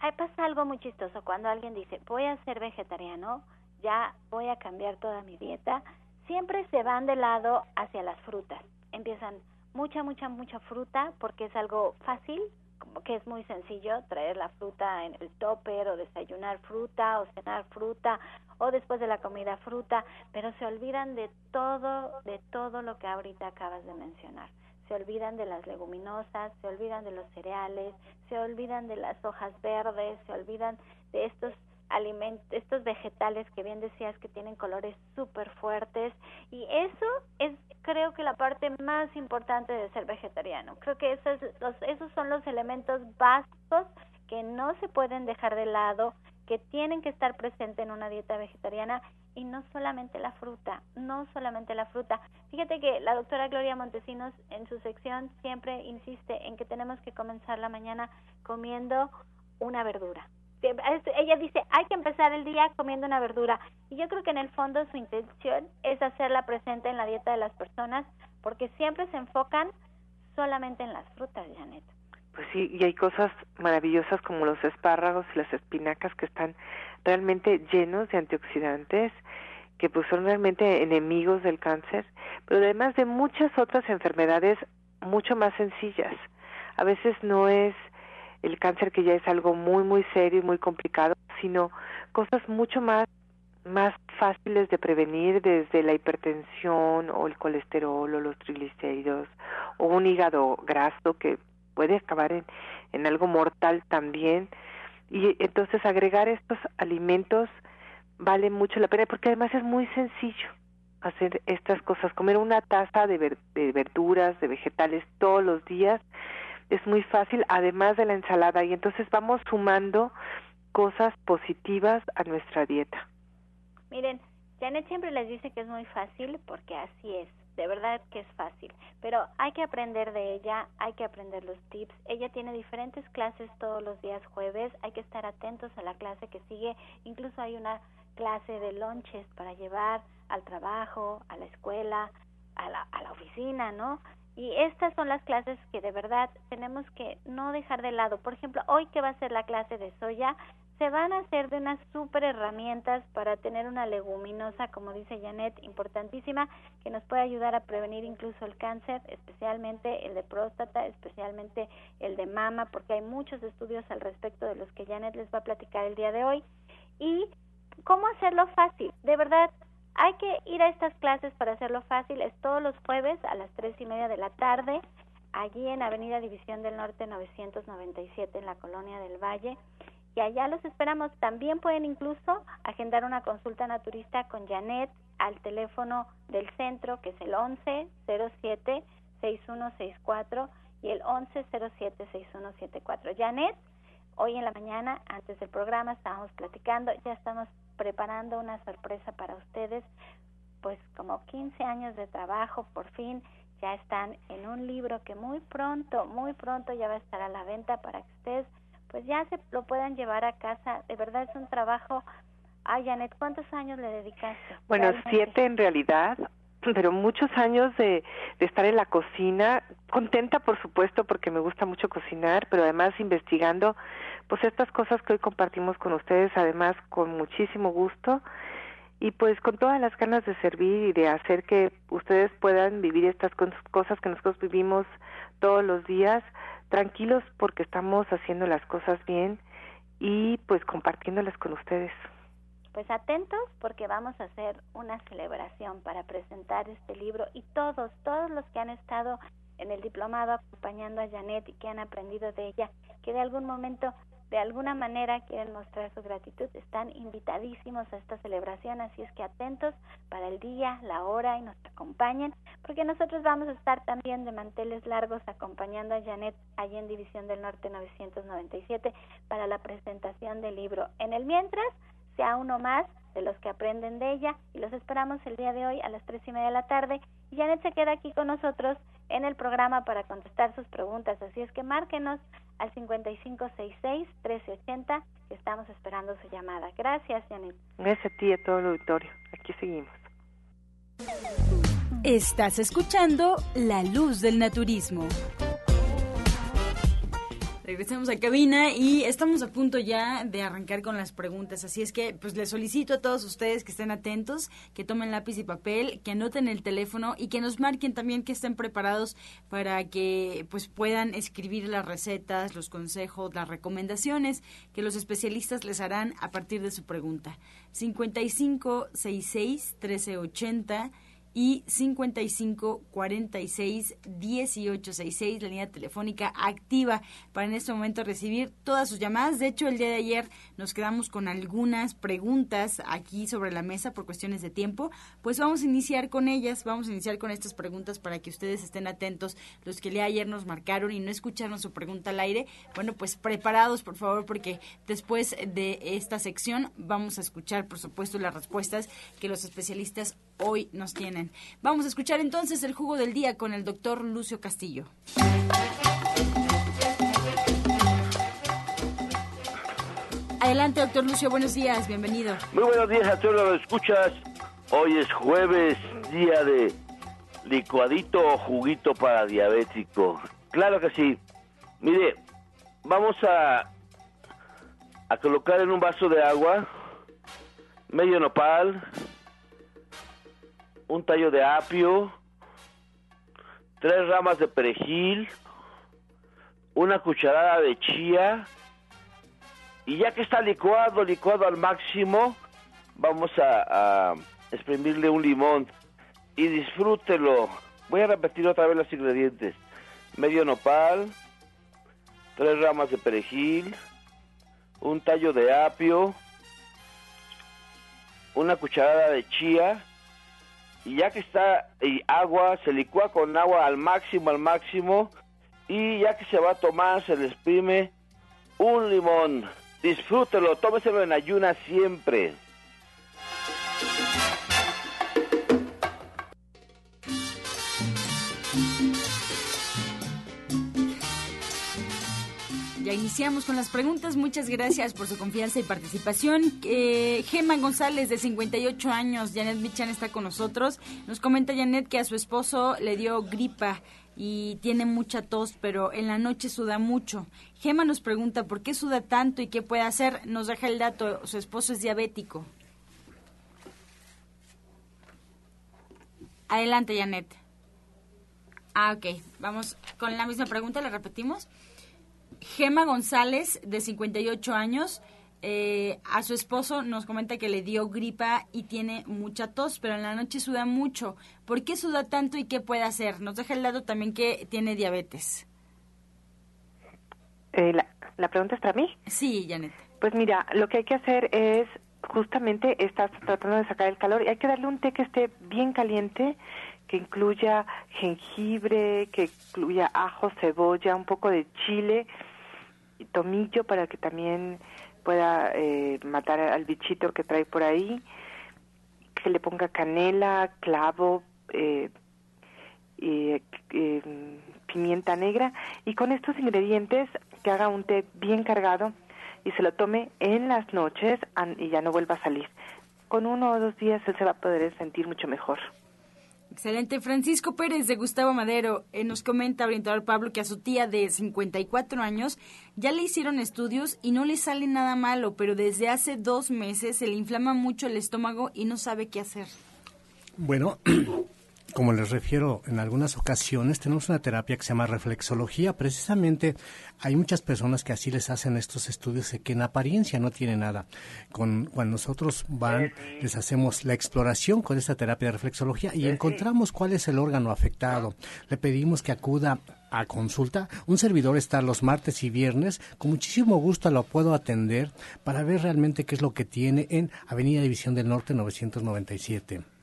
Ahí pasa algo muy chistoso cuando alguien dice, voy a ser vegetariano, ya voy a cambiar toda mi dieta, siempre se van de lado hacia las frutas. Empiezan mucha, mucha, mucha fruta porque es algo fácil, como que es muy sencillo traer la fruta en el topper o desayunar fruta o cenar fruta o después de la comida fruta, pero se olvidan de todo, de todo lo que ahorita acabas de mencionar. Se olvidan de las leguminosas, se olvidan de los cereales, se olvidan de las hojas verdes, se olvidan de estos alimentos, estos vegetales que bien decías que tienen colores súper fuertes y eso es creo que la parte más importante de ser vegetariano. Creo que esos, esos son los elementos básicos que no se pueden dejar de lado, que tienen que estar presentes en una dieta vegetariana y no solamente la fruta, no solamente la fruta. Fíjate que la doctora Gloria Montesinos en su sección siempre insiste en que tenemos que comenzar la mañana comiendo una verdura. Ella dice, hay que empezar el día comiendo una verdura. Y yo creo que en el fondo su intención es hacerla presente en la dieta de las personas porque siempre se enfocan solamente en las frutas, Janet. Pues sí, y hay cosas maravillosas como los espárragos y las espinacas que están realmente llenos de antioxidantes que pues son realmente enemigos del cáncer, pero además de muchas otras enfermedades mucho más sencillas. A veces no es el cáncer que ya es algo muy muy serio y muy complicado, sino cosas mucho más más fáciles de prevenir desde la hipertensión o el colesterol o los triglicéridos o un hígado graso que puede acabar en, en algo mortal también. Y entonces agregar estos alimentos vale mucho la pena porque además es muy sencillo hacer estas cosas comer una taza de, de verduras de vegetales todos los días es muy fácil además de la ensalada y entonces vamos sumando cosas positivas a nuestra dieta Miren, Janet siempre les dice que es muy fácil porque así es, de verdad que es fácil, pero hay que aprender de ella, hay que aprender los tips. Ella tiene diferentes clases todos los días jueves, hay que estar atentos a la clase que sigue, incluso hay una clase de lunches para llevar al trabajo, a la escuela, a la, a la oficina, ¿no? Y estas son las clases que de verdad tenemos que no dejar de lado. Por ejemplo, hoy que va a ser la clase de soya, se van a hacer de unas super herramientas para tener una leguminosa, como dice Janet, importantísima, que nos puede ayudar a prevenir incluso el cáncer, especialmente el de próstata, especialmente el de mama, porque hay muchos estudios al respecto de los que Janet les va a platicar el día de hoy. Y cómo hacerlo fácil. De verdad, hay que ir a estas clases para hacerlo fácil. Es todos los jueves a las tres y media de la tarde, allí en Avenida División del Norte 997 en la Colonia del Valle y allá los esperamos. También pueden incluso agendar una consulta naturista con Janet al teléfono del centro que es el 1107 6164 y el 1107 6174. Janet, hoy en la mañana antes del programa estábamos platicando, ya estamos preparando una sorpresa para ustedes, pues como 15 años de trabajo, por fin ya están en un libro que muy pronto, muy pronto ya va a estar a la venta para que ustedes pues ya se lo puedan llevar a casa. De verdad es un trabajo. Ay, Janet, ¿cuántos años le dedicaste? Bueno, siete en realidad, pero muchos años de, de estar en la cocina, contenta por supuesto porque me gusta mucho cocinar, pero además investigando pues estas cosas que hoy compartimos con ustedes, además con muchísimo gusto y pues con todas las ganas de servir y de hacer que ustedes puedan vivir estas cosas que nosotros vivimos todos los días tranquilos porque estamos haciendo las cosas bien y pues compartiéndolas con ustedes. Pues atentos porque vamos a hacer una celebración para presentar este libro y todos, todos los que han estado en el diplomado acompañando a Janet y que han aprendido de ella, que de algún momento de alguna manera quieren mostrar su gratitud, están invitadísimos a esta celebración, así es que atentos para el día, la hora y nos acompañen, porque nosotros vamos a estar también de manteles largos acompañando a Janet allí en División del Norte 997 para la presentación del libro. En el mientras, sea uno más de los que aprenden de ella y los esperamos el día de hoy a las tres y media de la tarde. Y Janet se queda aquí con nosotros en el programa para contestar sus preguntas, así es que márquenos al 5566-1380, que estamos esperando su llamada. Gracias, Janet. Gracias a ti y a todo el auditorio. Aquí seguimos. Estás escuchando La Luz del Naturismo. Regresamos a cabina y estamos a punto ya de arrancar con las preguntas, así es que pues les solicito a todos ustedes que estén atentos, que tomen lápiz y papel, que anoten el teléfono y que nos marquen también que estén preparados para que pues puedan escribir las recetas, los consejos, las recomendaciones que los especialistas les harán a partir de su pregunta. 5566 1380 y 55 46 18 66, la línea telefónica activa para en este momento recibir todas sus llamadas. De hecho, el día de ayer nos quedamos con algunas preguntas aquí sobre la mesa por cuestiones de tiempo. Pues vamos a iniciar con ellas, vamos a iniciar con estas preguntas para que ustedes estén atentos. Los que le ayer nos marcaron y no escucharon su pregunta al aire, bueno, pues preparados, por favor, porque después de esta sección vamos a escuchar, por supuesto, las respuestas que los especialistas hoy nos tienen. Vamos a escuchar entonces el jugo del día con el doctor Lucio Castillo. Adelante, doctor Lucio, buenos días, bienvenido. Muy buenos días a todos los escuchas. Hoy es jueves, día de licuadito o juguito para diabético. Claro que sí. Mire, vamos a, a colocar en un vaso de agua medio nopal, un tallo de apio, tres ramas de perejil, una cucharada de chía y ya que está licuado, licuado al máximo, vamos a, exprimirle un limón y disfrútelo. Voy a repetir otra vez los ingredientes. Medio nopal, tres ramas de perejil, un tallo de apio, una cucharada de chía y ya que está y agua, se licúa con agua al máximo, al máximo y ya que se va a tomar, se le exprime un limón. Disfrútelo, tómeselo en ayuna siempre. Ya iniciamos con las preguntas. Muchas gracias por su confianza y participación. Eh, Gema González, de 58 años, Janet Michan está con nosotros. Nos comenta Janet que a su esposo le dio gripa y tiene mucha tos, pero en la noche suda mucho. Gema nos pregunta por qué suda tanto y qué puede hacer. Nos deja el dato, su esposo es diabético. Adelante, Janet. Ah, ok. Vamos con la misma pregunta, la repetimos. Gema González, de 58 años, eh, a su esposo nos comenta que le dio gripa y tiene mucha tos, pero en la noche suda mucho. ¿Por qué suda tanto y qué puede hacer? Nos deja el lado también que tiene diabetes. Eh, la, la, pregunta es para mí? Sí, Janet. Pues mira, lo que hay que hacer es justamente estás tratando de sacar el calor y hay que darle un té que esté bien caliente que incluya jengibre, que incluya ajo, cebolla, un poco de chile tomillo para que también pueda eh, matar al bichito que trae por ahí, que le ponga canela, clavo, eh, eh, pimienta negra y con estos ingredientes que haga un té bien cargado y se lo tome en las noches y ya no vuelva a salir. Con uno o dos días él se va a poder sentir mucho mejor. Excelente. Francisco Pérez de Gustavo Madero eh, nos comenta, orientador Pablo, que a su tía de 54 años ya le hicieron estudios y no le sale nada malo, pero desde hace dos meses se le inflama mucho el estómago y no sabe qué hacer. Bueno, como les refiero en algunas ocasiones, tenemos una terapia que se llama reflexología. Precisamente hay muchas personas que así les hacen estos estudios que en apariencia no tiene nada. Con, cuando nosotros van, les hacemos la exploración con esta terapia de reflexología y encontramos cuál es el órgano afectado. Le pedimos que acuda a consulta. Un servidor está los martes y viernes. Con muchísimo gusto lo puedo atender para ver realmente qué es lo que tiene en Avenida División del Norte 997.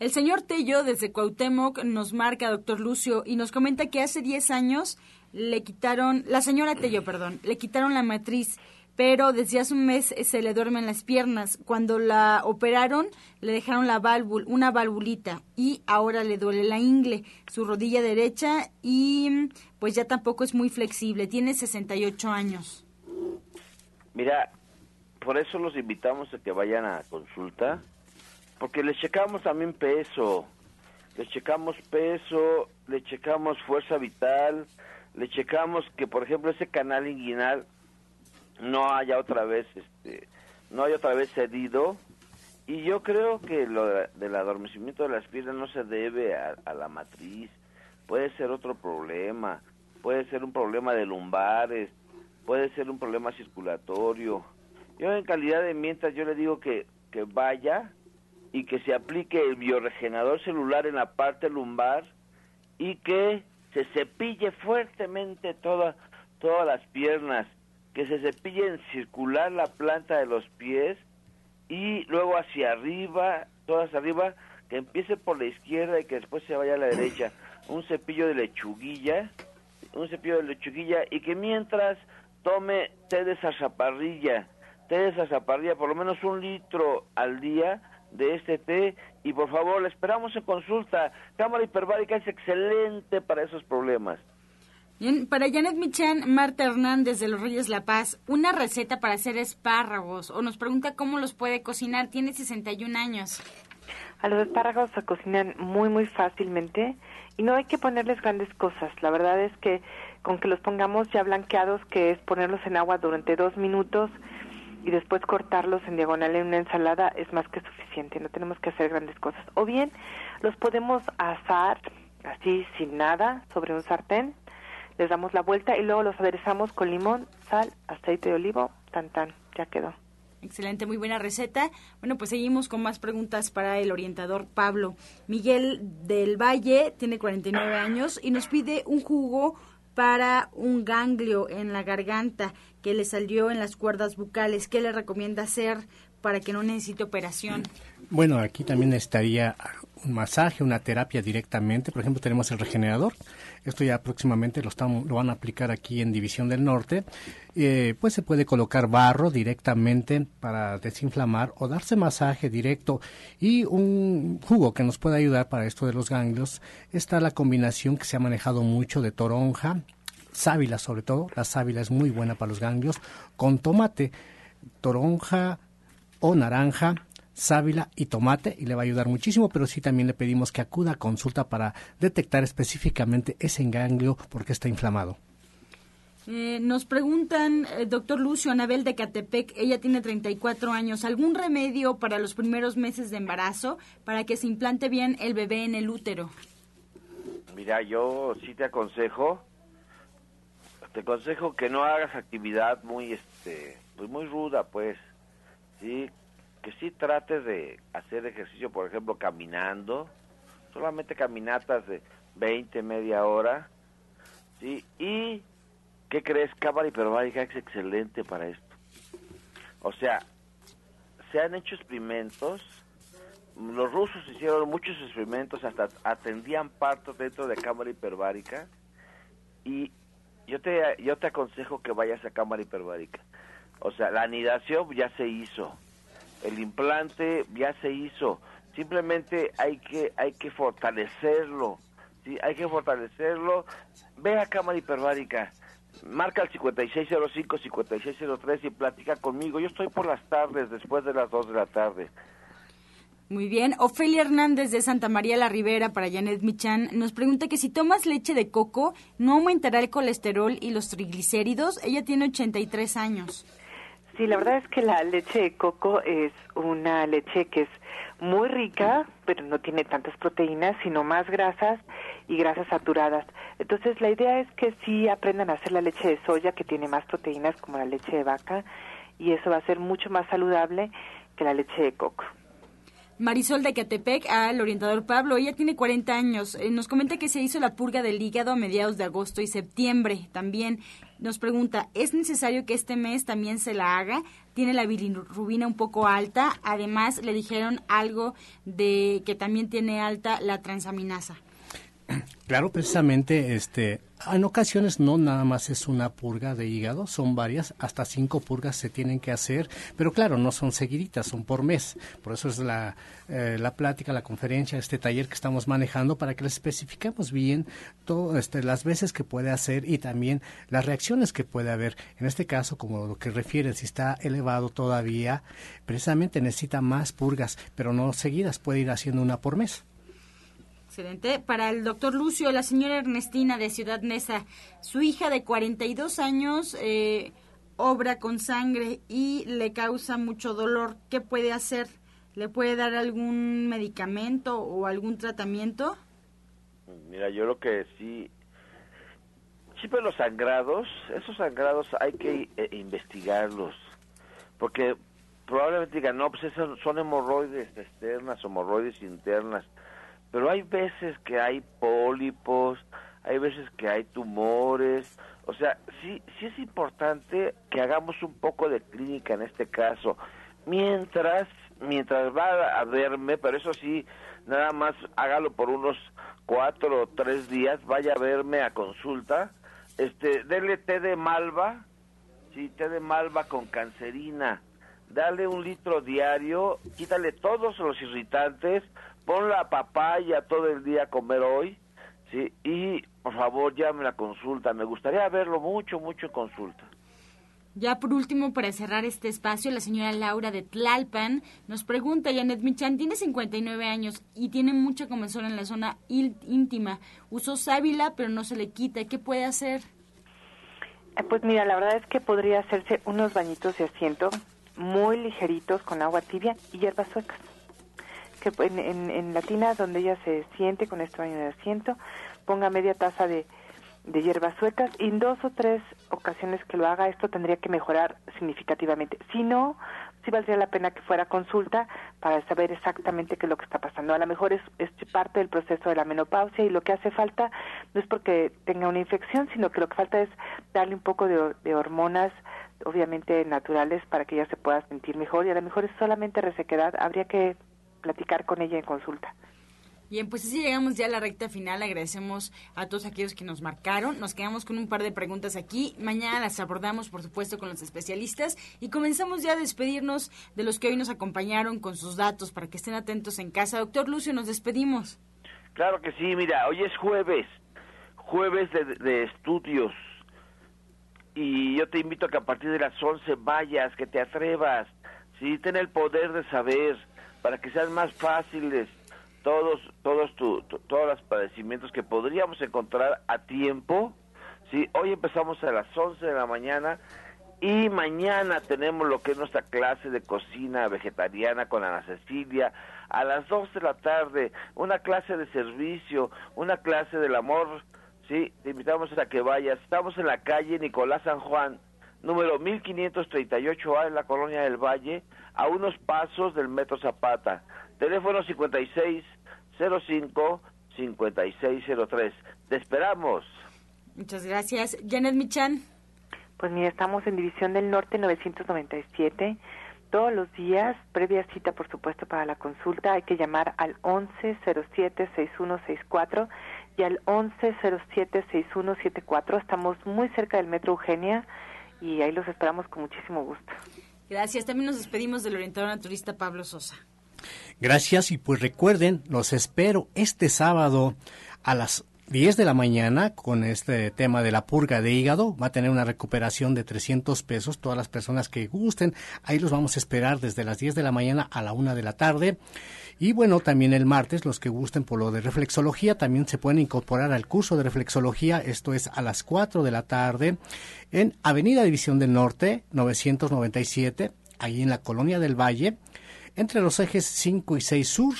El señor Tello desde Cuauhtémoc nos marca, doctor Lucio, y nos comenta que hace 10 años le quitaron, la señora Tello, perdón, le quitaron la matriz, pero desde hace un mes se le duermen las piernas. Cuando la operaron, le dejaron la válvula, una valvulita, y ahora le duele la ingle, su rodilla derecha, y pues ya tampoco es muy flexible, tiene 68 años. Mira, por eso los invitamos a que vayan a consulta porque le checamos también peso, le checamos peso, le checamos fuerza vital, le checamos que por ejemplo ese canal inguinal no haya otra vez este no haya otra vez cedido. Y yo creo que lo del adormecimiento de las piernas no se debe a, a, la matriz. Puede ser otro problema puede ser un problema de lumbares puede ser un problema circulatorio. Yo en calidad de mientras yo le digo que que vaya y que se aplique el bioregenerador celular en la parte lumbar y que se cepille fuertemente toda, todas las piernas, que se cepille en circular la planta de los pies y luego hacia arriba, todas arriba, que empiece por la izquierda y que después se vaya a la derecha. Un cepillo de lechuguilla, un cepillo de lechuguilla y que mientras tome té de zazaparrilla, té de zazaparrilla, por lo menos un litro al día, de este té y por favor, le esperamos en consulta. Cámara hiperbárica es excelente para esos problemas. Bien, para Janet Michan, Marta Hernández de Los Reyes La Paz, una receta para hacer espárragos o nos pregunta cómo los puede cocinar. Tiene 61 años. A los espárragos se cocinan muy, muy fácilmente y no hay que ponerles grandes cosas. La verdad es que con que los pongamos ya blanqueados, que es ponerlos en agua durante dos minutos, y después cortarlos en diagonal en una ensalada es más que suficiente, no tenemos que hacer grandes cosas. O bien los podemos asar así sin nada sobre un sartén, les damos la vuelta y luego los aderezamos con limón, sal, aceite de olivo, tan tan, ya quedó. Excelente, muy buena receta. Bueno, pues seguimos con más preguntas para el orientador Pablo. Miguel del Valle tiene 49 años y nos pide un jugo para un ganglio en la garganta que le salió en las cuerdas bucales. ¿Qué le recomienda hacer para que no necesite operación? Bueno, aquí también estaría un masaje, una terapia directamente. Por ejemplo, tenemos el regenerador. Esto ya próximamente lo, lo van a aplicar aquí en División del Norte. Eh, pues se puede colocar barro directamente para desinflamar o darse masaje directo. Y un jugo que nos puede ayudar para esto de los ganglios está la combinación que se ha manejado mucho de toronja, sábila sobre todo. La sábila es muy buena para los ganglios. Con tomate, toronja o naranja sábila y tomate y le va a ayudar muchísimo, pero sí también le pedimos que acuda a consulta para detectar específicamente ese enganglio porque está inflamado. Eh, nos preguntan, eh, doctor Lucio Anabel de Catepec, ella tiene 34 años, ¿algún remedio para los primeros meses de embarazo para que se implante bien el bebé en el útero? Mira, yo sí te aconsejo, te aconsejo que no hagas actividad muy, este, pues muy ruda, pues, sí, que sí trates de hacer ejercicio, por ejemplo, caminando, solamente caminatas de 20, media hora, ¿sí? Y, ¿qué crees? Cámara hiperbárica es excelente para esto. O sea, se han hecho experimentos, los rusos hicieron muchos experimentos, hasta atendían partos dentro de cámara hiperbárica, y yo te, yo te aconsejo que vayas a cámara hiperbárica. O sea, la anidación ya se hizo, el implante ya se hizo, simplemente hay que hay que fortalecerlo, ¿sí? hay que fortalecerlo. Ve a cámara hiperbárica, marca el 5605-5603 y platica conmigo. Yo estoy por las tardes, después de las 2 de la tarde. Muy bien. Ofelia Hernández de Santa María la Ribera para Janet Michan nos pregunta que si tomas leche de coco, ¿no aumentará el colesterol y los triglicéridos? Ella tiene 83 años. Sí, la verdad es que la leche de coco es una leche que es muy rica, pero no tiene tantas proteínas, sino más grasas y grasas saturadas. Entonces, la idea es que sí aprendan a hacer la leche de soya, que tiene más proteínas como la leche de vaca, y eso va a ser mucho más saludable que la leche de coco. Marisol de Catepec al orientador Pablo. Ella tiene 40 años. Eh, nos comenta que se hizo la purga del hígado a mediados de agosto y septiembre también. Nos pregunta, ¿es necesario que este mes también se la haga? Tiene la bilirrubina un poco alta. Además, le dijeron algo de que también tiene alta la transaminasa. Claro, precisamente, este, en ocasiones no nada más es una purga de hígado, son varias, hasta cinco purgas se tienen que hacer, pero claro, no son seguiditas, son por mes. Por eso es la, eh, la plática, la conferencia, este taller que estamos manejando para que les especifiquemos bien todo, este, las veces que puede hacer y también las reacciones que puede haber. En este caso, como lo que refieren, si está elevado todavía, precisamente necesita más purgas, pero no seguidas, puede ir haciendo una por mes. Excelente. Para el doctor Lucio, la señora Ernestina de Ciudad Mesa, su hija de 42 años eh, obra con sangre y le causa mucho dolor. ¿Qué puede hacer? ¿Le puede dar algún medicamento o algún tratamiento? Mira, yo lo que sí, siempre los sangrados, esos sangrados hay que eh, investigarlos, porque probablemente digan, no, pues esos son hemorroides externas, hemorroides internas pero hay veces que hay pólipos, hay veces que hay tumores, o sea, sí, sí es importante que hagamos un poco de clínica en este caso, mientras, mientras va a verme, pero eso sí, nada más hágalo por unos cuatro o tres días, vaya a verme a consulta, este, dele té de malva, sí, té de malva con cancerina, dale un litro diario, quítale todos los irritantes, pon la papaya todo el día a comer hoy, ¿sí? Y por favor llame la consulta, me gustaría verlo mucho, mucho en consulta. Ya por último, para cerrar este espacio, la señora Laura de Tlalpan nos pregunta, Janet Michan tiene 59 años y tiene mucha comezón en la zona íntima. Usó sábila, pero no se le quita. ¿Qué puede hacer? Eh, pues mira, la verdad es que podría hacerse unos bañitos de asiento muy ligeritos con agua tibia y hierbas suecas que en, en, la tina donde ella se siente con este baño de asiento, ponga media taza de, de hierbas sueltas y en dos o tres ocasiones que lo haga esto tendría que mejorar significativamente. Si no, sí valdría la pena que fuera consulta para saber exactamente qué es lo que está pasando. A lo mejor es, es parte del proceso de la menopausia y lo que hace falta no es porque tenga una infección, sino que lo que falta es darle un poco de, de hormonas obviamente naturales para que ella se pueda sentir mejor y a lo mejor es solamente resequedad, habría que platicar con ella en consulta. Bien, pues así llegamos ya a la recta final. Agradecemos a todos aquellos que nos marcaron. Nos quedamos con un par de preguntas aquí. Mañana las abordamos, por supuesto, con los especialistas. Y comenzamos ya a despedirnos de los que hoy nos acompañaron con sus datos para que estén atentos en casa. Doctor Lucio, nos despedimos. Claro que sí, mira, hoy es jueves, jueves de, de estudios. Y yo te invito a que a partir de las 11 vayas, que te atrevas, sí, ten el poder de saber, para que sean más fáciles todos todos tu, todos los padecimientos que podríamos encontrar a tiempo. Sí, hoy empezamos a las 11 de la mañana y mañana tenemos lo que es nuestra clase de cocina vegetariana con Ana Cecilia. A las 2 de la tarde, una clase de servicio, una clase del amor. Sí, te invitamos a que vayas. Estamos en la calle Nicolás San Juan, número 1538A en la colonia del Valle, a unos pasos del Metro Zapata. Teléfono 5605-5603. Te esperamos. Muchas gracias. Janet Michan. Pues mira, estamos en División del Norte 997. Todos los días, previa cita, por supuesto, para la consulta, hay que llamar al 1107-6164 y al 1107-6174. Estamos muy cerca del Metro Eugenia y ahí los esperamos con muchísimo gusto. Gracias. También nos despedimos del orientador naturista Pablo Sosa. Gracias y pues recuerden, los espero este sábado a las 10 de la mañana con este tema de la purga de hígado. Va a tener una recuperación de 300 pesos. Todas las personas que gusten, ahí los vamos a esperar desde las 10 de la mañana a la 1 de la tarde. Y bueno, también el martes, los que gusten por lo de reflexología, también se pueden incorporar al curso de reflexología. Esto es a las 4 de la tarde en Avenida División del Norte, 997, ahí en la Colonia del Valle entre los ejes 5 y 6 sur,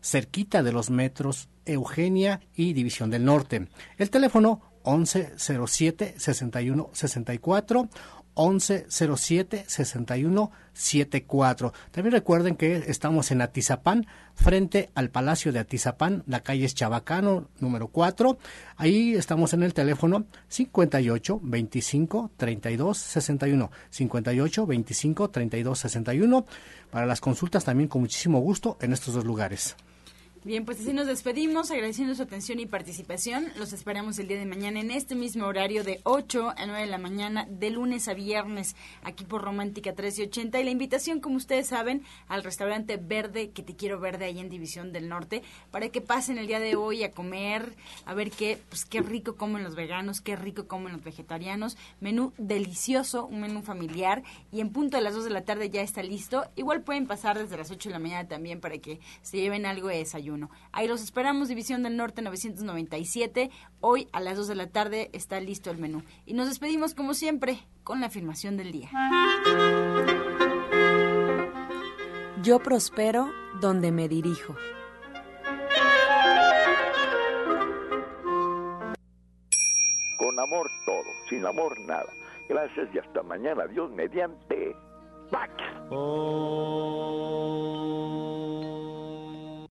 cerquita de los metros Eugenia y División del Norte. El teléfono 1107 6164 1107 6174. También recuerden que estamos en Atizapán, frente al Palacio de Atizapán, la calle es Chabacano, número 4. Ahí estamos en el teléfono 58 25 32 61. 58 25 32 61. Para las consultas también con muchísimo gusto en estos dos lugares. Bien, pues así nos despedimos, agradeciendo su atención y participación. Los esperamos el día de mañana en este mismo horario de 8 a 9 de la mañana, de lunes a viernes, aquí por Romántica 1380. Y la invitación, como ustedes saben, al restaurante Verde, que te quiero verde ahí en División del Norte, para que pasen el día de hoy a comer, a ver qué, pues qué rico comen los veganos, qué rico comen los vegetarianos. Menú delicioso, un menú familiar. Y en punto de las 2 de la tarde ya está listo. Igual pueden pasar desde las 8 de la mañana también para que se lleven algo de desayuno. Ahí los esperamos, División del Norte 997. Hoy a las 2 de la tarde está listo el menú. Y nos despedimos como siempre con la afirmación del día. Yo prospero donde me dirijo. Con amor todo, sin amor nada. Gracias y hasta mañana. Dios mediante. Pax. Oh.